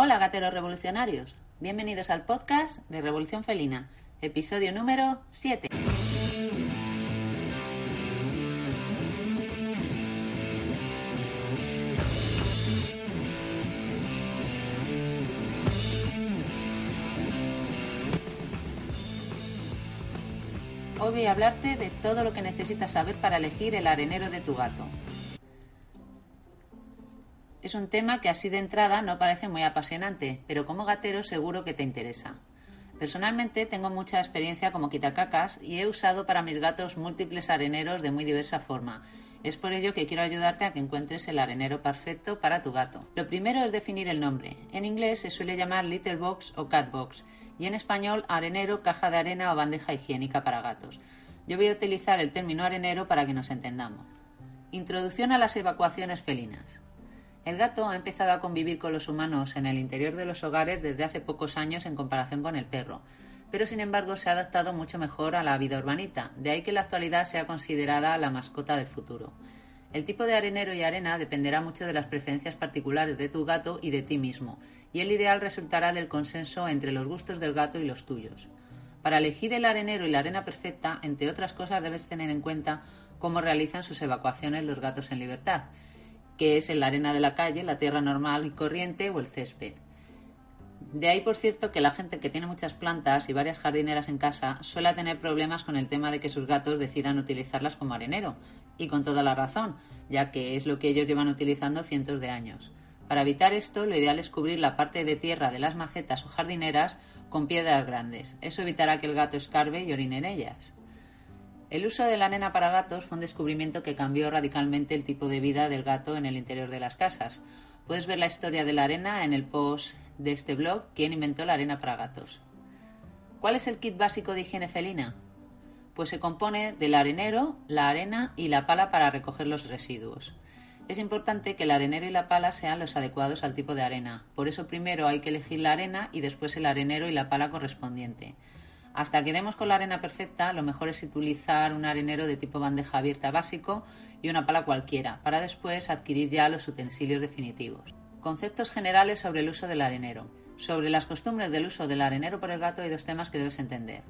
Hola gateros revolucionarios, bienvenidos al podcast de Revolución Felina, episodio número 7. Hoy voy a hablarte de todo lo que necesitas saber para elegir el arenero de tu gato. Es un tema que así de entrada no parece muy apasionante, pero como gatero seguro que te interesa. Personalmente tengo mucha experiencia como quitacacas y he usado para mis gatos múltiples areneros de muy diversa forma. Es por ello que quiero ayudarte a que encuentres el arenero perfecto para tu gato. Lo primero es definir el nombre. En inglés se suele llamar Little Box o Cat Box y en español arenero, caja de arena o bandeja higiénica para gatos. Yo voy a utilizar el término arenero para que nos entendamos. Introducción a las evacuaciones felinas. El gato ha empezado a convivir con los humanos en el interior de los hogares desde hace pocos años en comparación con el perro, pero sin embargo se ha adaptado mucho mejor a la vida urbanita, de ahí que en la actualidad sea considerada la mascota del futuro. El tipo de arenero y arena dependerá mucho de las preferencias particulares de tu gato y de ti mismo, y el ideal resultará del consenso entre los gustos del gato y los tuyos. Para elegir el arenero y la arena perfecta, entre otras cosas, debes tener en cuenta cómo realizan sus evacuaciones los gatos en libertad, que es en la arena de la calle, la tierra normal y corriente o el césped. De ahí, por cierto, que la gente que tiene muchas plantas y varias jardineras en casa suele tener problemas con el tema de que sus gatos decidan utilizarlas como arenero, y con toda la razón, ya que es lo que ellos llevan utilizando cientos de años. Para evitar esto, lo ideal es cubrir la parte de tierra de las macetas o jardineras con piedras grandes. Eso evitará que el gato escarbe y orine en ellas. El uso de la arena para gatos fue un descubrimiento que cambió radicalmente el tipo de vida del gato en el interior de las casas. Puedes ver la historia de la arena en el post de este blog, ¿Quién inventó la arena para gatos? ¿Cuál es el kit básico de higiene felina? Pues se compone del arenero, la arena y la pala para recoger los residuos. Es importante que el arenero y la pala sean los adecuados al tipo de arena. Por eso primero hay que elegir la arena y después el arenero y la pala correspondiente. Hasta que demos con la arena perfecta, lo mejor es utilizar un arenero de tipo bandeja abierta básico y una pala cualquiera, para después adquirir ya los utensilios definitivos. Conceptos generales sobre el uso del arenero. Sobre las costumbres del uso del arenero por el gato hay dos temas que debes entender.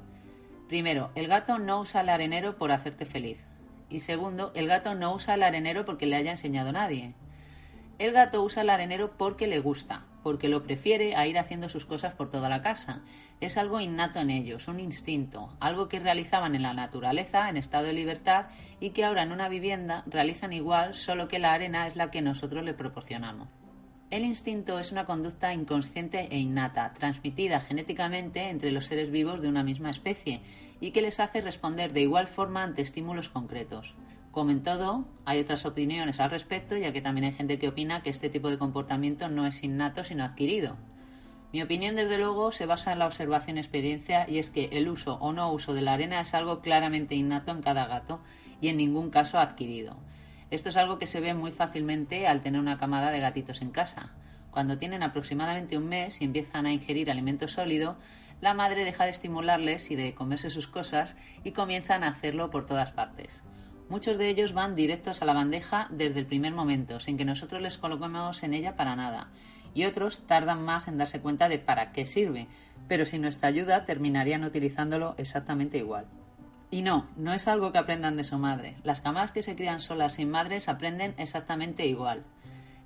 Primero, el gato no usa el arenero por hacerte feliz. Y segundo, el gato no usa el arenero porque le haya enseñado nadie. El gato usa el arenero porque le gusta, porque lo prefiere a ir haciendo sus cosas por toda la casa. Es algo innato en ellos, un instinto, algo que realizaban en la naturaleza, en estado de libertad, y que ahora en una vivienda realizan igual, solo que la arena es la que nosotros le proporcionamos. El instinto es una conducta inconsciente e innata, transmitida genéticamente entre los seres vivos de una misma especie, y que les hace responder de igual forma ante estímulos concretos. Como en todo, hay otras opiniones al respecto, ya que también hay gente que opina que este tipo de comportamiento no es innato sino adquirido. Mi opinión, desde luego, se basa en la observación y experiencia, y es que el uso o no uso de la arena es algo claramente innato en cada gato y en ningún caso adquirido. Esto es algo que se ve muy fácilmente al tener una camada de gatitos en casa. Cuando tienen aproximadamente un mes y empiezan a ingerir alimento sólido, la madre deja de estimularles y de comerse sus cosas y comienzan a hacerlo por todas partes. Muchos de ellos van directos a la bandeja desde el primer momento, sin que nosotros les coloquemos en ella para nada, y otros tardan más en darse cuenta de para qué sirve, pero sin nuestra ayuda terminarían utilizándolo exactamente igual. Y no, no es algo que aprendan de su madre. Las camadas que se crían solas sin madres aprenden exactamente igual.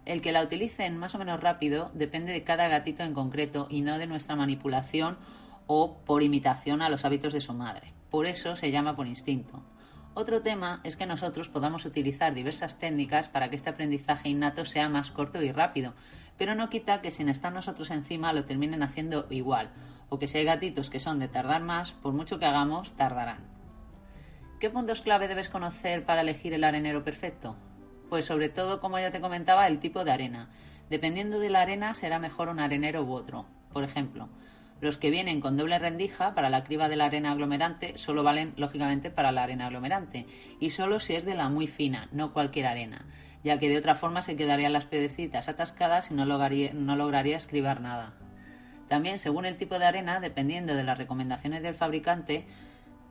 El que la utilicen más o menos rápido depende de cada gatito en concreto y no de nuestra manipulación o por imitación a los hábitos de su madre. Por eso se llama por instinto. Otro tema es que nosotros podamos utilizar diversas técnicas para que este aprendizaje innato sea más corto y rápido, pero no quita que sin estar nosotros encima lo terminen haciendo igual, o que si hay gatitos que son de tardar más, por mucho que hagamos, tardarán. ¿Qué puntos clave debes conocer para elegir el arenero perfecto? Pues sobre todo, como ya te comentaba, el tipo de arena. Dependiendo de la arena será mejor un arenero u otro. Por ejemplo, los que vienen con doble rendija para la criba de la arena aglomerante solo valen, lógicamente, para la arena aglomerante y solo si es de la muy fina, no cualquier arena, ya que de otra forma se quedarían las piedrecitas atascadas y no lograría, no lograría escribir nada. También, según el tipo de arena, dependiendo de las recomendaciones del fabricante,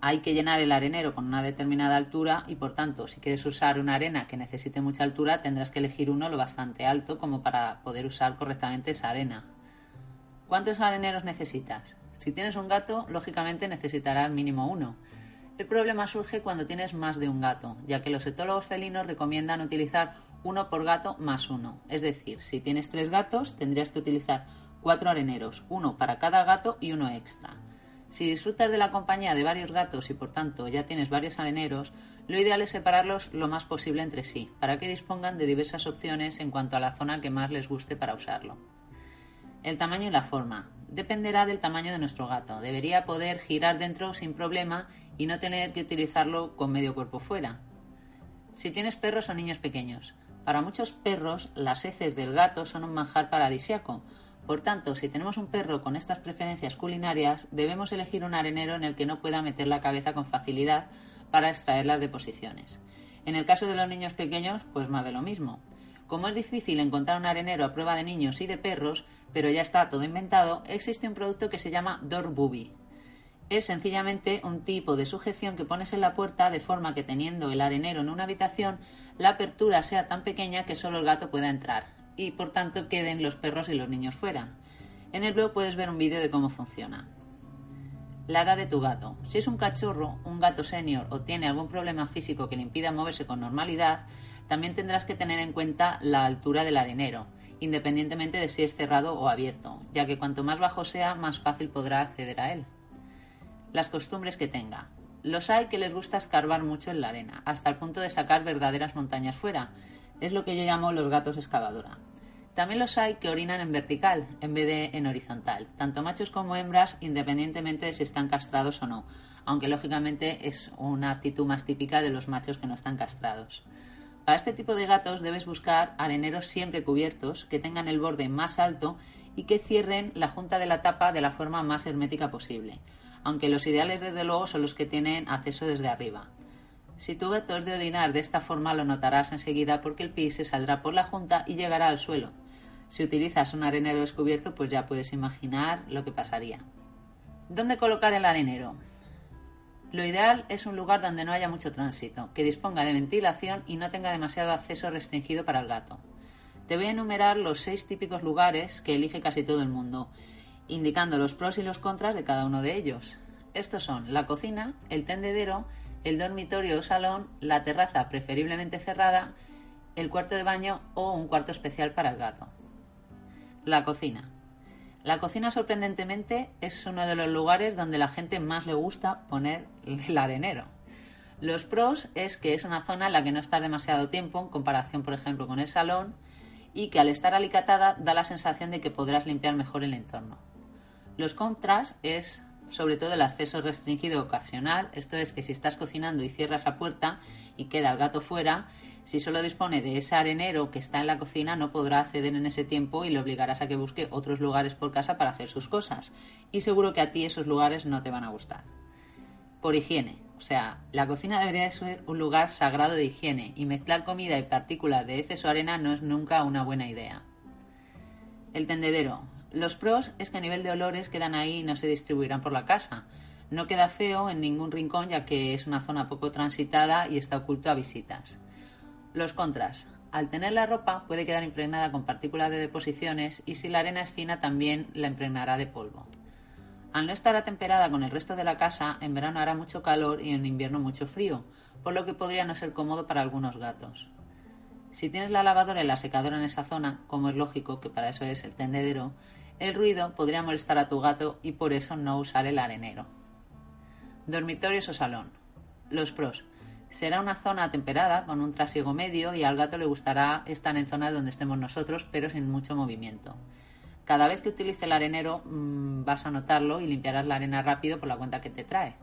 hay que llenar el arenero con una determinada altura y por tanto si quieres usar una arena que necesite mucha altura tendrás que elegir uno lo bastante alto como para poder usar correctamente esa arena. ¿Cuántos areneros necesitas? Si tienes un gato, lógicamente necesitarás mínimo uno. El problema surge cuando tienes más de un gato, ya que los etólogos felinos recomiendan utilizar uno por gato más uno. Es decir, si tienes tres gatos, tendrías que utilizar cuatro areneros, uno para cada gato y uno extra. Si disfrutas de la compañía de varios gatos y por tanto ya tienes varios areneros, lo ideal es separarlos lo más posible entre sí, para que dispongan de diversas opciones en cuanto a la zona que más les guste para usarlo. El tamaño y la forma. Dependerá del tamaño de nuestro gato. Debería poder girar dentro sin problema y no tener que utilizarlo con medio cuerpo fuera. Si tienes perros o niños pequeños. Para muchos perros, las heces del gato son un manjar paradisiaco. Por tanto, si tenemos un perro con estas preferencias culinarias, debemos elegir un arenero en el que no pueda meter la cabeza con facilidad para extraer las deposiciones. En el caso de los niños pequeños, pues más de lo mismo. Como es difícil encontrar un arenero a prueba de niños y de perros, pero ya está todo inventado, existe un producto que se llama Door Booby. Es sencillamente un tipo de sujeción que pones en la puerta de forma que teniendo el arenero en una habitación, la apertura sea tan pequeña que solo el gato pueda entrar y por tanto queden los perros y los niños fuera. En el blog puedes ver un vídeo de cómo funciona. La edad de tu gato. Si es un cachorro, un gato senior o tiene algún problema físico que le impida moverse con normalidad, también tendrás que tener en cuenta la altura del arenero, independientemente de si es cerrado o abierto, ya que cuanto más bajo sea, más fácil podrá acceder a él. Las costumbres que tenga. Los hay que les gusta escarbar mucho en la arena, hasta el punto de sacar verdaderas montañas fuera. Es lo que yo llamo los gatos excavadora. También los hay que orinan en vertical en vez de en horizontal, tanto machos como hembras, independientemente de si están castrados o no, aunque lógicamente es una actitud más típica de los machos que no están castrados. Para este tipo de gatos debes buscar areneros siempre cubiertos, que tengan el borde más alto y que cierren la junta de la tapa de la forma más hermética posible, aunque los ideales desde luego son los que tienen acceso desde arriba. Si tu gato es de orinar de esta forma lo notarás enseguida porque el pis se saldrá por la junta y llegará al suelo. Si utilizas un arenero descubierto pues ya puedes imaginar lo que pasaría. ¿Dónde colocar el arenero? Lo ideal es un lugar donde no haya mucho tránsito, que disponga de ventilación y no tenga demasiado acceso restringido para el gato. Te voy a enumerar los seis típicos lugares que elige casi todo el mundo, indicando los pros y los contras de cada uno de ellos. Estos son la cocina, el tendedero, el dormitorio o salón, la terraza preferiblemente cerrada, el cuarto de baño o un cuarto especial para el gato. La cocina. La cocina, sorprendentemente, es uno de los lugares donde la gente más le gusta poner el arenero. Los pros es que es una zona en la que no estás demasiado tiempo en comparación, por ejemplo, con el salón y que al estar alicatada da la sensación de que podrás limpiar mejor el entorno. Los contras es sobre todo el acceso restringido ocasional, esto es que si estás cocinando y cierras la puerta y queda el gato fuera, si solo dispone de ese arenero que está en la cocina, no podrá acceder en ese tiempo y le obligarás a que busque otros lugares por casa para hacer sus cosas. Y seguro que a ti esos lugares no te van a gustar. Por higiene. O sea, la cocina debería ser un lugar sagrado de higiene y mezclar comida y partículas de heces o arena no es nunca una buena idea. El tendedero. Los pros es que a nivel de olores quedan ahí y no se distribuirán por la casa. No queda feo en ningún rincón ya que es una zona poco transitada y está oculto a visitas. Los contras. Al tener la ropa puede quedar impregnada con partículas de deposiciones y si la arena es fina también la impregnará de polvo. Al no estar atemperada con el resto de la casa, en verano hará mucho calor y en invierno mucho frío, por lo que podría no ser cómodo para algunos gatos. Si tienes la lavadora y la secadora en esa zona, como es lógico que para eso es el tendedero, el ruido podría molestar a tu gato y por eso no usar el arenero. Dormitorios o salón. Los pros. Será una zona temperada, con un trasiego medio, y al gato le gustará estar en zonas donde estemos nosotros, pero sin mucho movimiento. Cada vez que utilice el arenero mmm, vas a notarlo y limpiarás la arena rápido por la cuenta que te trae.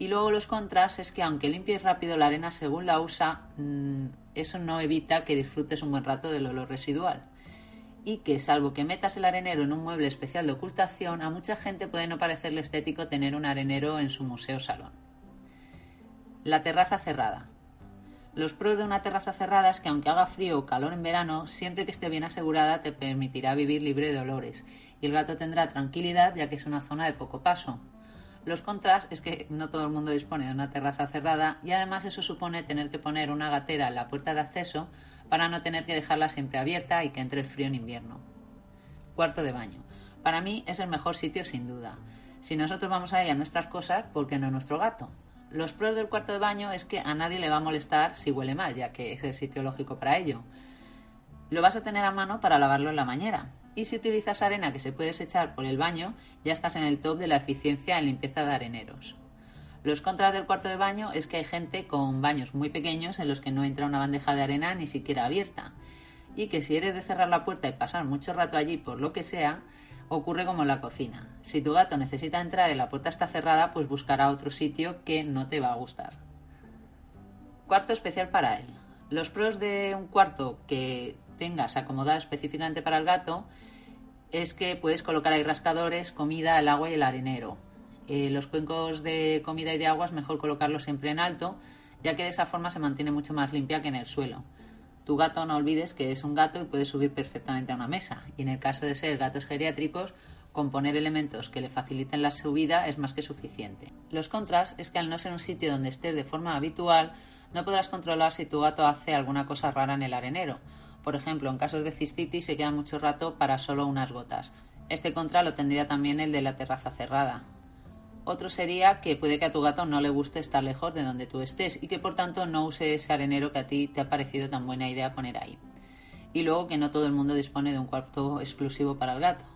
Y luego los contras es que aunque limpies rápido la arena según la usa, mmm, eso no evita que disfrutes un buen rato del olor residual. Y que salvo que metas el arenero en un mueble especial de ocultación, a mucha gente puede no parecerle estético tener un arenero en su museo salón. La terraza cerrada. Los pros de una terraza cerrada es que aunque haga frío o calor en verano, siempre que esté bien asegurada te permitirá vivir libre de olores y el gato tendrá tranquilidad ya que es una zona de poco paso. Los contras es que no todo el mundo dispone de una terraza cerrada y además eso supone tener que poner una gatera en la puerta de acceso para no tener que dejarla siempre abierta y que entre el frío en invierno. Cuarto de baño. Para mí es el mejor sitio sin duda. Si nosotros vamos ahí a nuestras cosas, ¿por qué no nuestro gato? Los pros del cuarto de baño es que a nadie le va a molestar si huele mal, ya que es el sitio lógico para ello. Lo vas a tener a mano para lavarlo en la bañera. Y si utilizas arena que se puede desechar por el baño, ya estás en el top de la eficiencia en limpieza de areneros. Los contras del cuarto de baño es que hay gente con baños muy pequeños en los que no entra una bandeja de arena ni siquiera abierta. Y que si eres de cerrar la puerta y pasar mucho rato allí por lo que sea, ocurre como en la cocina. Si tu gato necesita entrar y la puerta está cerrada, pues buscará otro sitio que no te va a gustar. Cuarto especial para él. Los pros de un cuarto que tengas acomodado específicamente para el gato es que puedes colocar ahí rascadores, comida, el agua y el arenero. Eh, los cuencos de comida y de agua es mejor colocarlos siempre en alto, ya que de esa forma se mantiene mucho más limpia que en el suelo. Tu gato no olvides que es un gato y puede subir perfectamente a una mesa. Y en el caso de ser gatos geriátricos, con poner elementos que le faciliten la subida es más que suficiente. Los contras es que al no ser un sitio donde estés de forma habitual, no podrás controlar si tu gato hace alguna cosa rara en el arenero. Por ejemplo, en casos de cistitis se queda mucho rato para solo unas gotas. Este contra lo tendría también el de la terraza cerrada. Otro sería que puede que a tu gato no le guste estar lejos de donde tú estés y que por tanto no use ese arenero que a ti te ha parecido tan buena idea poner ahí. Y luego que no todo el mundo dispone de un cuarto exclusivo para el gato.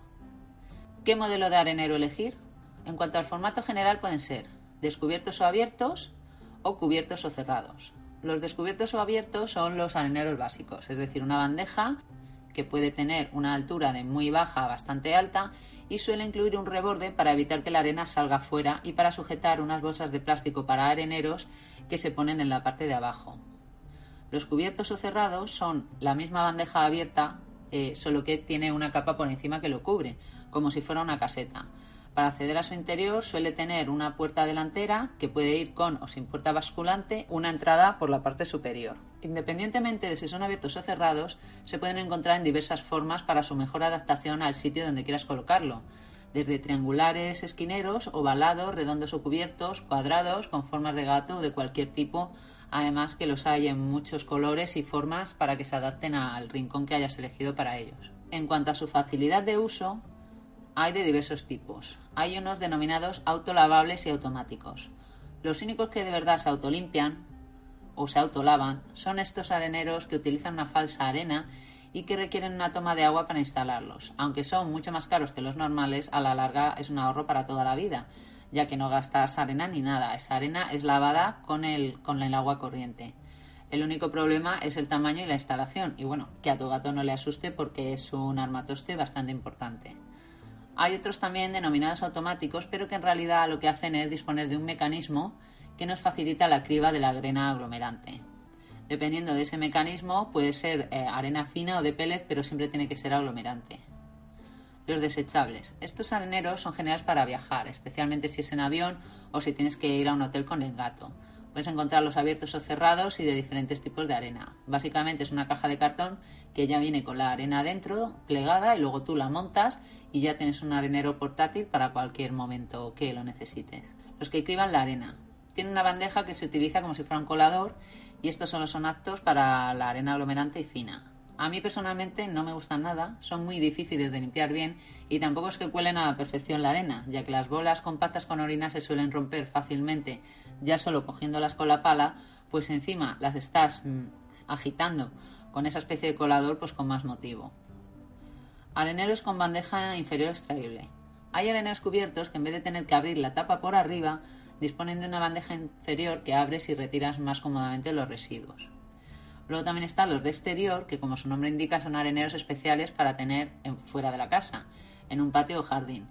¿Qué modelo de arenero elegir? En cuanto al formato general pueden ser descubiertos o abiertos o cubiertos o cerrados. Los descubiertos o abiertos son los areneros básicos, es decir, una bandeja que puede tener una altura de muy baja a bastante alta y suele incluir un reborde para evitar que la arena salga fuera y para sujetar unas bolsas de plástico para areneros que se ponen en la parte de abajo. Los cubiertos o cerrados son la misma bandeja abierta, eh, solo que tiene una capa por encima que lo cubre, como si fuera una caseta. Para acceder a su interior suele tener una puerta delantera que puede ir con o sin puerta basculante, una entrada por la parte superior. Independientemente de si son abiertos o cerrados, se pueden encontrar en diversas formas para su mejor adaptación al sitio donde quieras colocarlo, desde triangulares, esquineros, ovalados, redondos o cubiertos, cuadrados, con formas de gato o de cualquier tipo, además que los hay en muchos colores y formas para que se adapten al rincón que hayas elegido para ellos. En cuanto a su facilidad de uso, hay de diversos tipos. Hay unos denominados autolavables y automáticos. Los únicos que de verdad se autolimpian o se autolavan son estos areneros que utilizan una falsa arena y que requieren una toma de agua para instalarlos. Aunque son mucho más caros que los normales, a la larga es un ahorro para toda la vida, ya que no gastas arena ni nada. Esa arena es lavada con el, con el agua corriente. El único problema es el tamaño y la instalación. Y bueno, que a tu gato no le asuste porque es un armatoste bastante importante. Hay otros también denominados automáticos, pero que en realidad lo que hacen es disponer de un mecanismo que nos facilita la criba de la arena aglomerante. Dependiendo de ese mecanismo, puede ser eh, arena fina o de pellet, pero siempre tiene que ser aglomerante. Los desechables. Estos areneros son geniales para viajar, especialmente si es en avión o si tienes que ir a un hotel con el gato. Puedes encontrarlos abiertos o cerrados y de diferentes tipos de arena. Básicamente es una caja de cartón que ya viene con la arena dentro, plegada, y luego tú la montas y ya tienes un arenero portátil para cualquier momento que lo necesites. Los que criban la arena. Tiene una bandeja que se utiliza como si fuera un colador y estos solo son aptos para la arena aglomerante y fina. A mí personalmente no me gustan nada, son muy difíciles de limpiar bien y tampoco es que cuelen a la perfección la arena, ya que las bolas compactas con orina se suelen romper fácilmente ya solo cogiéndolas con la pala, pues encima las estás mm, agitando con esa especie de colador, pues con más motivo. Areneros con bandeja inferior extraíble. Hay areneros cubiertos que en vez de tener que abrir la tapa por arriba, disponen de una bandeja inferior que abres y retiras más cómodamente los residuos. Luego también están los de exterior, que como su nombre indica son areneros especiales para tener fuera de la casa, en un patio o jardín.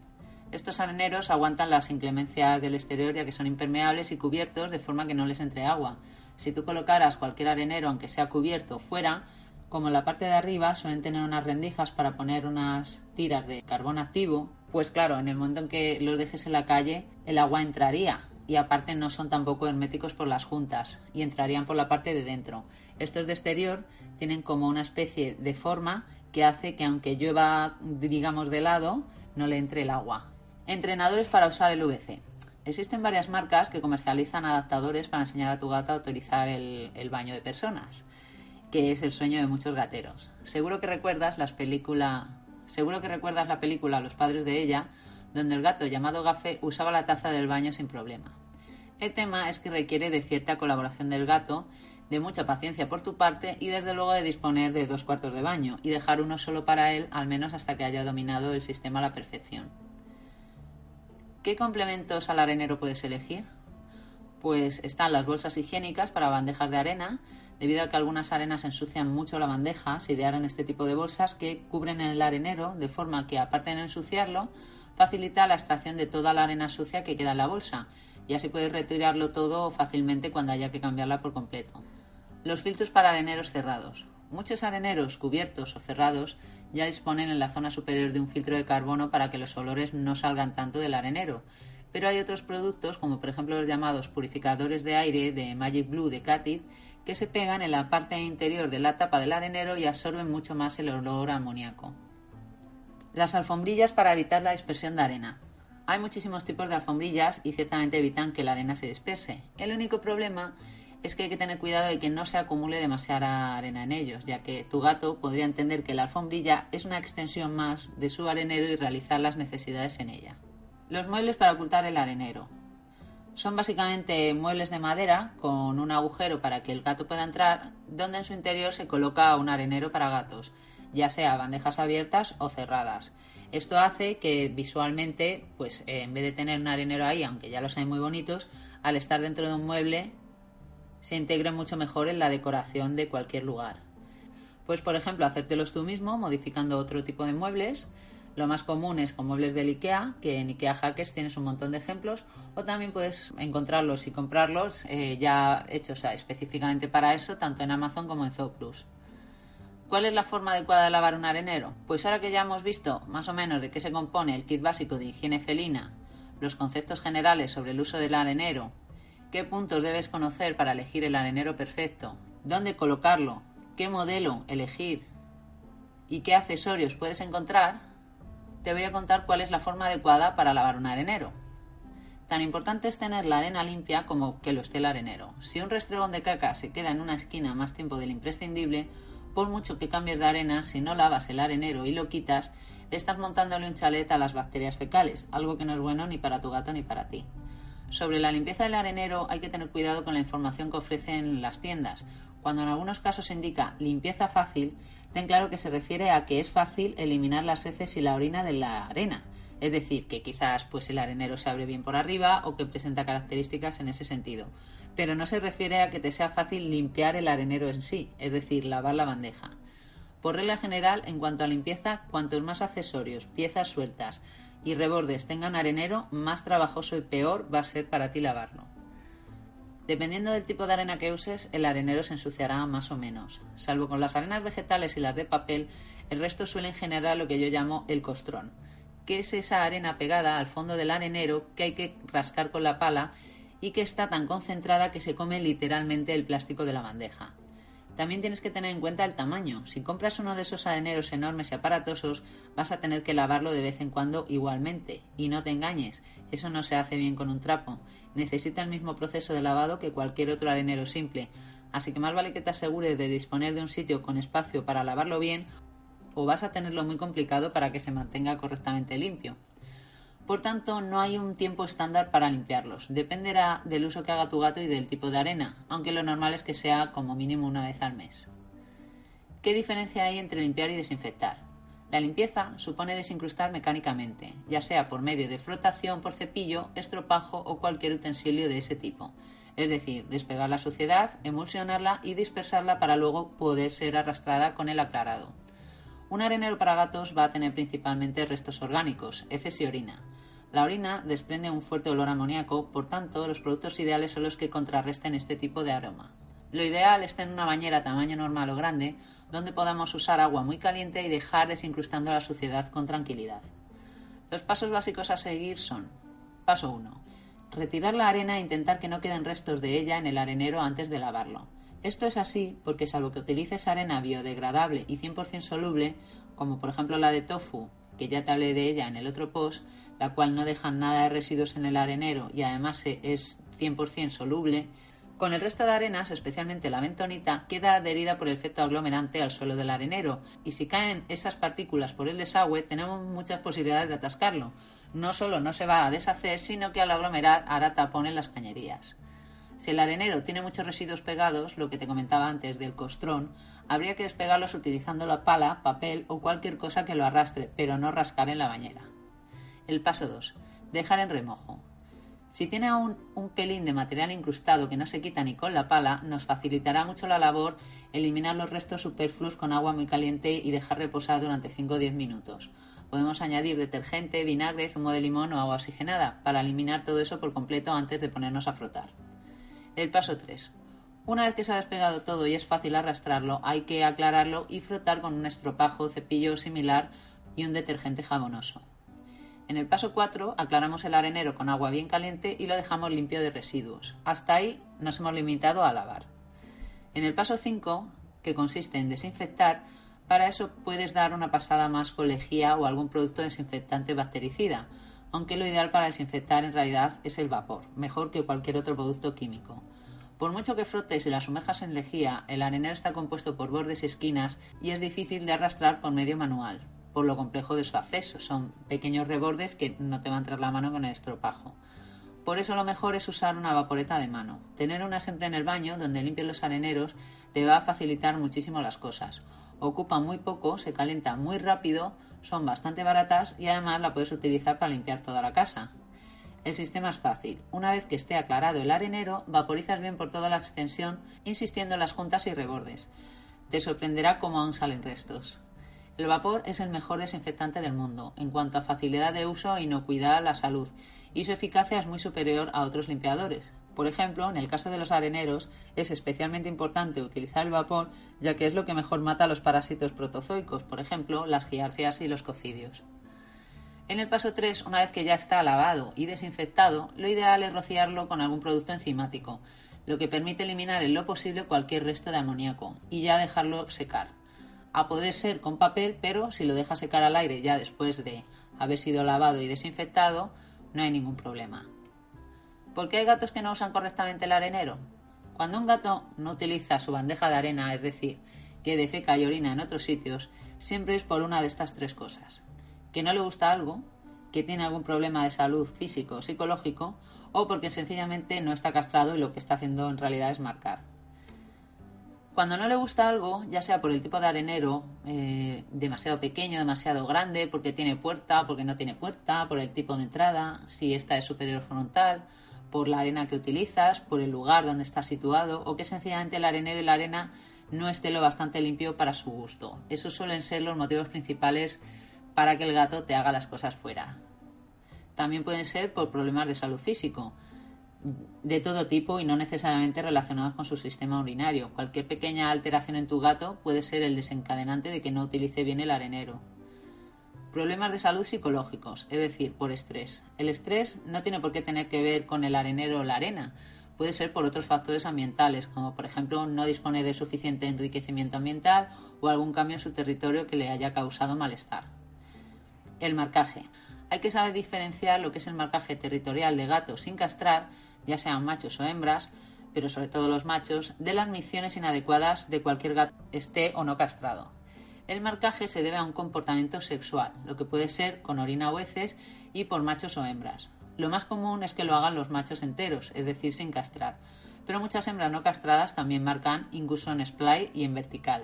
Estos areneros aguantan las inclemencias del exterior ya que son impermeables y cubiertos de forma que no les entre agua. Si tú colocaras cualquier arenero, aunque sea cubierto, fuera, como en la parte de arriba suelen tener unas rendijas para poner unas tiras de carbón activo, pues claro, en el momento en que los dejes en la calle, el agua entraría y aparte no son tampoco herméticos por las juntas y entrarían por la parte de dentro. Estos de exterior tienen como una especie de forma que hace que aunque llueva, digamos, de lado, no le entre el agua. Entrenadores para usar el VC. Existen varias marcas que comercializan adaptadores para enseñar a tu gato a utilizar el, el baño de personas, que es el sueño de muchos gateros. Seguro que recuerdas las películas Seguro que recuerdas la película Los padres de ella, donde el gato llamado Gafe usaba la taza del baño sin problema. El tema es que requiere de cierta colaboración del gato, de mucha paciencia por tu parte y desde luego de disponer de dos cuartos de baño y dejar uno solo para él, al menos hasta que haya dominado el sistema a la perfección. ¿Qué complementos al arenero puedes elegir? Pues están las bolsas higiénicas para bandejas de arena, debido a que algunas arenas ensucian mucho la bandeja, se idearon este tipo de bolsas que cubren el arenero de forma que, aparte de no ensuciarlo, facilita la extracción de toda la arena sucia que queda en la bolsa y así puedes retirarlo todo fácilmente cuando haya que cambiarla por completo. Los filtros para areneros cerrados. Muchos areneros cubiertos o cerrados ya disponen en la zona superior de un filtro de carbono para que los olores no salgan tanto del arenero, pero hay otros productos, como por ejemplo los llamados purificadores de aire de Magic Blue de Catit, que se pegan en la parte interior de la tapa del arenero y absorben mucho más el olor amoníaco. Las alfombrillas para evitar la dispersión de arena. Hay muchísimos tipos de alfombrillas y ciertamente evitan que la arena se disperse. El único problema es que hay que tener cuidado de que no se acumule demasiada arena en ellos, ya que tu gato podría entender que la alfombrilla es una extensión más de su arenero y realizar las necesidades en ella. Los muebles para ocultar el arenero. Son básicamente muebles de madera con un agujero para que el gato pueda entrar, donde en su interior se coloca un arenero para gatos, ya sea bandejas abiertas o cerradas. Esto hace que visualmente, pues eh, en vez de tener un arenero ahí, aunque ya los hay muy bonitos, al estar dentro de un mueble se integre mucho mejor en la decoración de cualquier lugar. Pues por ejemplo, hacértelos tú mismo modificando otro tipo de muebles, lo más común es con muebles del IKEA, que en IKEA Hackers tienes un montón de ejemplos, o también puedes encontrarlos y comprarlos eh, ya hechos específicamente para eso, tanto en Amazon como en Zooplus. ¿Cuál es la forma adecuada de lavar un arenero? Pues ahora que ya hemos visto más o menos de qué se compone el kit básico de higiene felina, los conceptos generales sobre el uso del arenero, qué puntos debes conocer para elegir el arenero perfecto, dónde colocarlo, qué modelo elegir y qué accesorios puedes encontrar, te voy a contar cuál es la forma adecuada para lavar un arenero. Tan importante es tener la arena limpia como que lo esté el arenero. Si un restregón de caca se queda en una esquina más tiempo del imprescindible, por mucho que cambies de arena, si no lavas el arenero y lo quitas, estás montándole un chalet a las bacterias fecales, algo que no es bueno ni para tu gato ni para ti. Sobre la limpieza del arenero hay que tener cuidado con la información que ofrecen las tiendas. Cuando en algunos casos indica limpieza fácil, ten claro que se refiere a que es fácil eliminar las heces y la orina de la arena. Es decir, que quizás pues el arenero se abre bien por arriba o que presenta características en ese sentido. Pero no se refiere a que te sea fácil limpiar el arenero en sí, es decir, lavar la bandeja. Por regla general, en cuanto a limpieza, cuantos más accesorios, piezas sueltas y rebordes tengan arenero, más trabajoso y peor va a ser para ti lavarlo. Dependiendo del tipo de arena que uses, el arenero se ensuciará más o menos. Salvo con las arenas vegetales y las de papel, el resto suelen generar lo que yo llamo el costrón, que es esa arena pegada al fondo del arenero que hay que rascar con la pala y que está tan concentrada que se come literalmente el plástico de la bandeja. También tienes que tener en cuenta el tamaño. Si compras uno de esos areneros enormes y aparatosos, vas a tener que lavarlo de vez en cuando igualmente. Y no te engañes, eso no se hace bien con un trapo. Necesita el mismo proceso de lavado que cualquier otro arenero simple. Así que más vale que te asegures de disponer de un sitio con espacio para lavarlo bien o vas a tenerlo muy complicado para que se mantenga correctamente limpio. Por tanto, no hay un tiempo estándar para limpiarlos. Dependerá del uso que haga tu gato y del tipo de arena, aunque lo normal es que sea como mínimo una vez al mes. ¿Qué diferencia hay entre limpiar y desinfectar? La limpieza supone desincrustar mecánicamente, ya sea por medio de flotación por cepillo, estropajo o cualquier utensilio de ese tipo. Es decir, despegar la suciedad, emulsionarla y dispersarla para luego poder ser arrastrada con el aclarado. Un arenero para gatos va a tener principalmente restos orgánicos, heces y orina. La orina desprende un fuerte olor amoníaco, por tanto, los productos ideales son los que contrarresten este tipo de aroma. Lo ideal es tener una bañera tamaño normal o grande, donde podamos usar agua muy caliente y dejar desincrustando la suciedad con tranquilidad. Los pasos básicos a seguir son: Paso 1. Retirar la arena e intentar que no queden restos de ella en el arenero antes de lavarlo. Esto es así porque salvo que utilices arena biodegradable y 100% soluble, como por ejemplo la de tofu, que ya te hablé de ella en el otro post, la cual no deja nada de residuos en el arenero y además es 100% soluble, Con el resto de arenas, especialmente la bentonita, queda adherida por el efecto aglomerante al suelo del arenero y si caen esas partículas por el desagüe tenemos muchas posibilidades de atascarlo. No solo no se va a deshacer, sino que al aglomerar hará tapón en las cañerías. Si el arenero tiene muchos residuos pegados, lo que te comentaba antes del costrón, habría que despegarlos utilizando la pala, papel o cualquier cosa que lo arrastre, pero no rascar en la bañera. El paso 2. Dejar en remojo. Si tiene aún un pelín de material incrustado que no se quita ni con la pala, nos facilitará mucho la labor eliminar los restos superfluos con agua muy caliente y dejar reposar durante 5 o 10 minutos. Podemos añadir detergente, vinagre, zumo de limón o agua oxigenada para eliminar todo eso por completo antes de ponernos a frotar. El paso 3. Una vez que se ha despegado todo y es fácil arrastrarlo, hay que aclararlo y frotar con un estropajo, cepillo similar y un detergente jabonoso. En el paso 4 aclaramos el arenero con agua bien caliente y lo dejamos limpio de residuos. Hasta ahí nos hemos limitado a lavar. En el paso 5, que consiste en desinfectar, para eso puedes dar una pasada más con lejía o algún producto desinfectante bactericida, aunque lo ideal para desinfectar en realidad es el vapor, mejor que cualquier otro producto químico. Por mucho que frotes y la sumerjas en lejía, el arenero está compuesto por bordes y esquinas y es difícil de arrastrar por medio manual por lo complejo de su acceso. Son pequeños rebordes que no te van a entrar la mano con el estropajo. Por eso lo mejor es usar una vaporeta de mano. Tener una siempre en el baño donde limpies los areneros te va a facilitar muchísimo las cosas. Ocupa muy poco, se calienta muy rápido, son bastante baratas y además la puedes utilizar para limpiar toda la casa. El sistema es fácil. Una vez que esté aclarado el arenero, vaporizas bien por toda la extensión, insistiendo en las juntas y rebordes. Te sorprenderá cómo aún salen restos. El vapor es el mejor desinfectante del mundo en cuanto a facilidad de uso e inocuidad a la salud, y su eficacia es muy superior a otros limpiadores. Por ejemplo, en el caso de los areneros, es especialmente importante utilizar el vapor, ya que es lo que mejor mata a los parásitos protozoicos, por ejemplo, las giarcias y los cocidios. En el paso 3, una vez que ya está lavado y desinfectado, lo ideal es rociarlo con algún producto enzimático, lo que permite eliminar en lo posible cualquier resto de amoníaco, y ya dejarlo secar a poder ser con papel, pero si lo dejas secar al aire ya después de haber sido lavado y desinfectado, no hay ningún problema. ¿Por qué hay gatos que no usan correctamente el arenero? Cuando un gato no utiliza su bandeja de arena, es decir, que defeca y orina en otros sitios, siempre es por una de estas tres cosas. Que no le gusta algo, que tiene algún problema de salud físico o psicológico, o porque sencillamente no está castrado y lo que está haciendo en realidad es marcar. Cuando no le gusta algo, ya sea por el tipo de arenero, eh, demasiado pequeño, demasiado grande, porque tiene puerta, porque no tiene puerta, por el tipo de entrada, si esta es superior frontal, por la arena que utilizas, por el lugar donde está situado, o que sencillamente el arenero y la arena no esté lo bastante limpio para su gusto. Esos suelen ser los motivos principales para que el gato te haga las cosas fuera. También pueden ser por problemas de salud físico de todo tipo y no necesariamente relacionados con su sistema urinario. Cualquier pequeña alteración en tu gato puede ser el desencadenante de que no utilice bien el arenero. Problemas de salud psicológicos, es decir, por estrés. El estrés no tiene por qué tener que ver con el arenero o la arena. Puede ser por otros factores ambientales, como por ejemplo no dispone de suficiente enriquecimiento ambiental o algún cambio en su territorio que le haya causado malestar. El marcaje. Hay que saber diferenciar lo que es el marcaje territorial de gatos sin castrar ya sean machos o hembras, pero sobre todo los machos, de las misiones inadecuadas de cualquier gato esté o no castrado. El marcaje se debe a un comportamiento sexual, lo que puede ser con orina o heces y por machos o hembras. Lo más común es que lo hagan los machos enteros, es decir, sin castrar, pero muchas hembras no castradas también marcan incluso en splay y en vertical.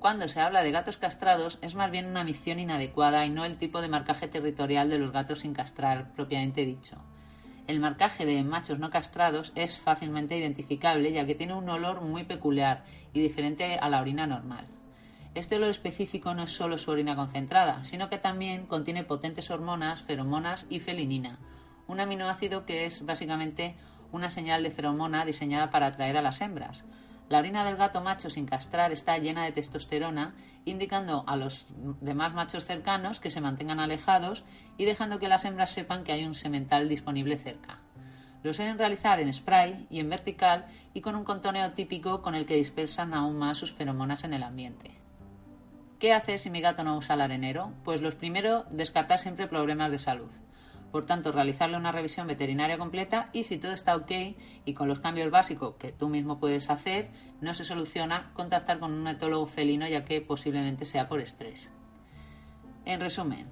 Cuando se habla de gatos castrados es más bien una misión inadecuada y no el tipo de marcaje territorial de los gatos sin castrar propiamente dicho. El marcaje de machos no castrados es fácilmente identificable ya que tiene un olor muy peculiar y diferente a la orina normal. Este olor específico no es solo su orina concentrada, sino que también contiene potentes hormonas, feromonas y felinina, un aminoácido que es básicamente una señal de feromona diseñada para atraer a las hembras. La orina del gato macho sin castrar está llena de testosterona, indicando a los demás machos cercanos que se mantengan alejados y dejando que las hembras sepan que hay un semental disponible cerca. Lo suelen realizar en spray y en vertical y con un contoneo típico con el que dispersan aún más sus feromonas en el ambiente. ¿Qué hacer si mi gato no usa el arenero? Pues los primero, descartar siempre problemas de salud. Por tanto, realizarle una revisión veterinaria completa y si todo está ok y con los cambios básicos que tú mismo puedes hacer, no se soluciona, contactar con un etólogo felino ya que posiblemente sea por estrés. En resumen,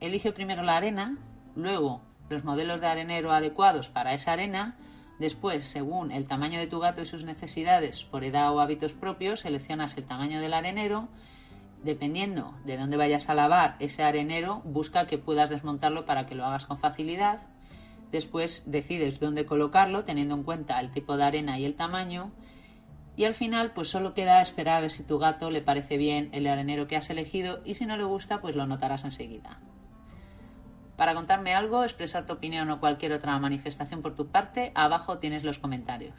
elige primero la arena, luego los modelos de arenero adecuados para esa arena, después, según el tamaño de tu gato y sus necesidades por edad o hábitos propios, seleccionas el tamaño del arenero dependiendo de dónde vayas a lavar ese arenero, busca que puedas desmontarlo para que lo hagas con facilidad. Después decides dónde colocarlo, teniendo en cuenta el tipo de arena y el tamaño. Y al final, pues solo queda esperar a ver si tu gato le parece bien el arenero que has elegido y si no le gusta, pues lo notarás enseguida. Para contarme algo, expresar tu opinión o cualquier otra manifestación por tu parte, abajo tienes los comentarios.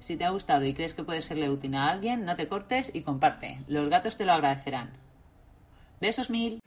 Si te ha gustado y crees que puede serle útil a alguien, no te cortes y comparte. Los gatos te lo agradecerán. Besos mil.